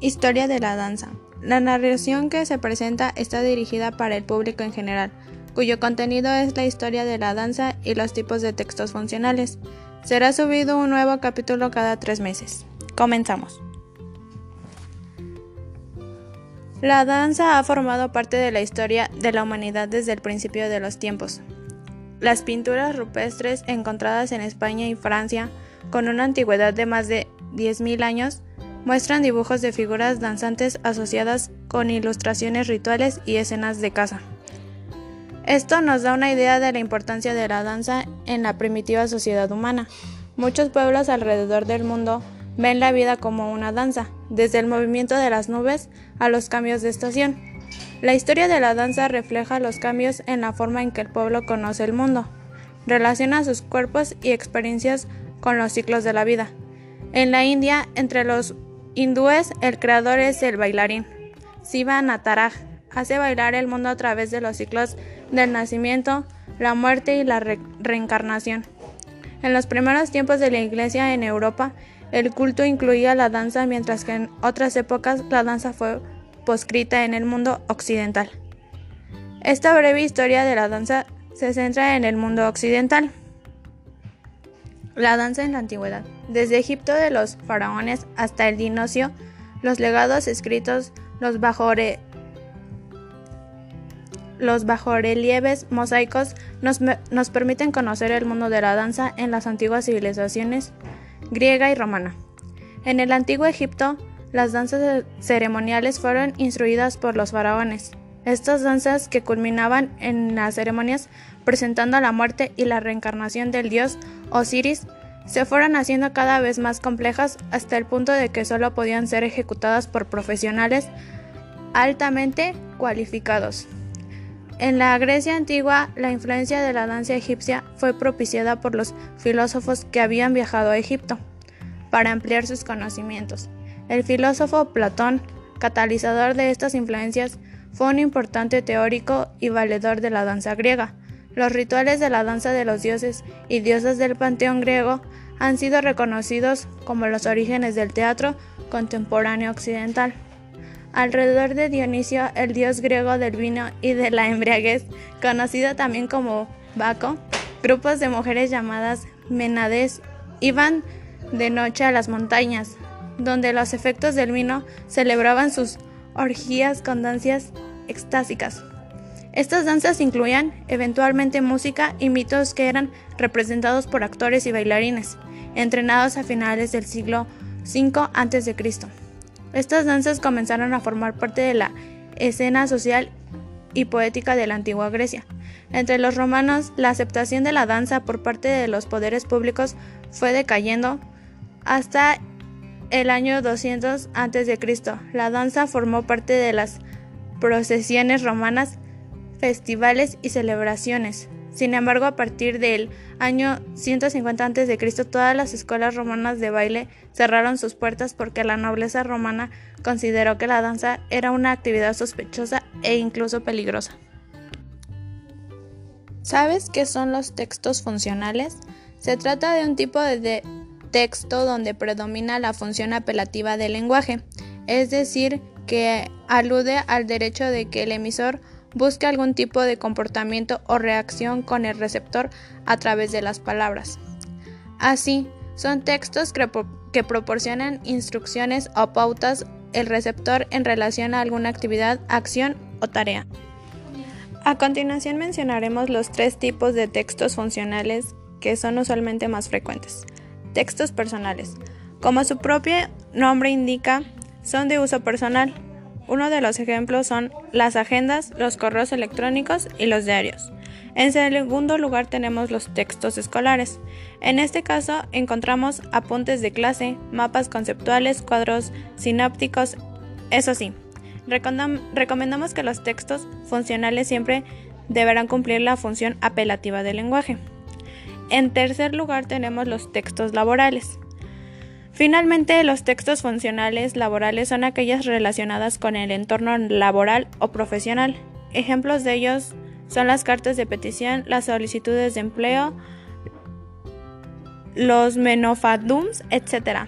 Historia de la danza. La narración que se presenta está dirigida para el público en general, cuyo contenido es la historia de la danza y los tipos de textos funcionales. Será subido un nuevo capítulo cada tres meses. Comenzamos. La danza ha formado parte de la historia de la humanidad desde el principio de los tiempos. Las pinturas rupestres encontradas en España y Francia, con una antigüedad de más de 10.000 años, muestran dibujos de figuras danzantes asociadas con ilustraciones rituales y escenas de caza. Esto nos da una idea de la importancia de la danza en la primitiva sociedad humana. Muchos pueblos alrededor del mundo ven la vida como una danza, desde el movimiento de las nubes a los cambios de estación. La historia de la danza refleja los cambios en la forma en que el pueblo conoce el mundo, relaciona sus cuerpos y experiencias con los ciclos de la vida. En la India, entre los hindúes, el creador es el bailarín. Siva Nataraj hace bailar el mundo a través de los ciclos del nacimiento, la muerte y la reencarnación. En los primeros tiempos de la Iglesia en Europa, el culto incluía la danza, mientras que en otras épocas la danza fue poscrita en el mundo occidental. Esta breve historia de la danza se centra en el mundo occidental. La danza en la antigüedad. Desde Egipto de los faraones hasta el dinocio, los legados escritos, los, bajore, los bajorrelieves mosaicos nos, nos permiten conocer el mundo de la danza en las antiguas civilizaciones griega y romana. En el antiguo Egipto, las danzas ceremoniales fueron instruidas por los faraones. Estas danzas que culminaban en las ceremonias presentando la muerte y la reencarnación del dios Osiris se fueron haciendo cada vez más complejas hasta el punto de que solo podían ser ejecutadas por profesionales altamente cualificados. En la Grecia antigua, la influencia de la danza egipcia fue propiciada por los filósofos que habían viajado a Egipto para ampliar sus conocimientos. El filósofo Platón, catalizador de estas influencias, fue un importante teórico y valedor de la danza griega. Los rituales de la danza de los dioses y diosas del panteón griego han sido reconocidos como los orígenes del teatro contemporáneo occidental. Alrededor de Dionisio, el dios griego del vino y de la embriaguez, conocido también como Baco, grupos de mujeres llamadas Menades iban de noche a las montañas, donde los efectos del vino celebraban sus orgías con danzas extásicas. Estas danzas incluían eventualmente música y mitos que eran representados por actores y bailarines, entrenados a finales del siglo V a.C. Estas danzas comenzaron a formar parte de la escena social y poética de la antigua Grecia. Entre los romanos, la aceptación de la danza por parte de los poderes públicos fue decayendo hasta el año 200 a.C. La danza formó parte de las procesiones romanas festivales y celebraciones. Sin embargo, a partir del año 150 a.C., todas las escuelas romanas de baile cerraron sus puertas porque la nobleza romana consideró que la danza era una actividad sospechosa e incluso peligrosa. ¿Sabes qué son los textos funcionales? Se trata de un tipo de texto donde predomina la función apelativa del lenguaje, es decir, que alude al derecho de que el emisor busque algún tipo de comportamiento o reacción con el receptor a través de las palabras. Así, son textos que, proporcionan instrucciones o pautas el receptor en relación a alguna actividad, acción o tarea. A continuación mencionaremos los tres tipos de textos funcionales que son usualmente más frecuentes. Textos personales. Como su propio nombre indica, son de uso personal, uno de los ejemplos son las agendas, los correos electrónicos y los diarios. En segundo lugar tenemos los textos escolares. En este caso encontramos apuntes de clase, mapas conceptuales, cuadros sinápticos. Eso sí, recomendamos que los textos funcionales siempre deberán cumplir la función apelativa del lenguaje. En tercer lugar tenemos los textos laborales. Finalmente, los textos funcionales laborales son aquellas relacionadas con el entorno laboral o profesional. Ejemplos de ellos son las cartas de petición, las solicitudes de empleo, los menofadums, etc.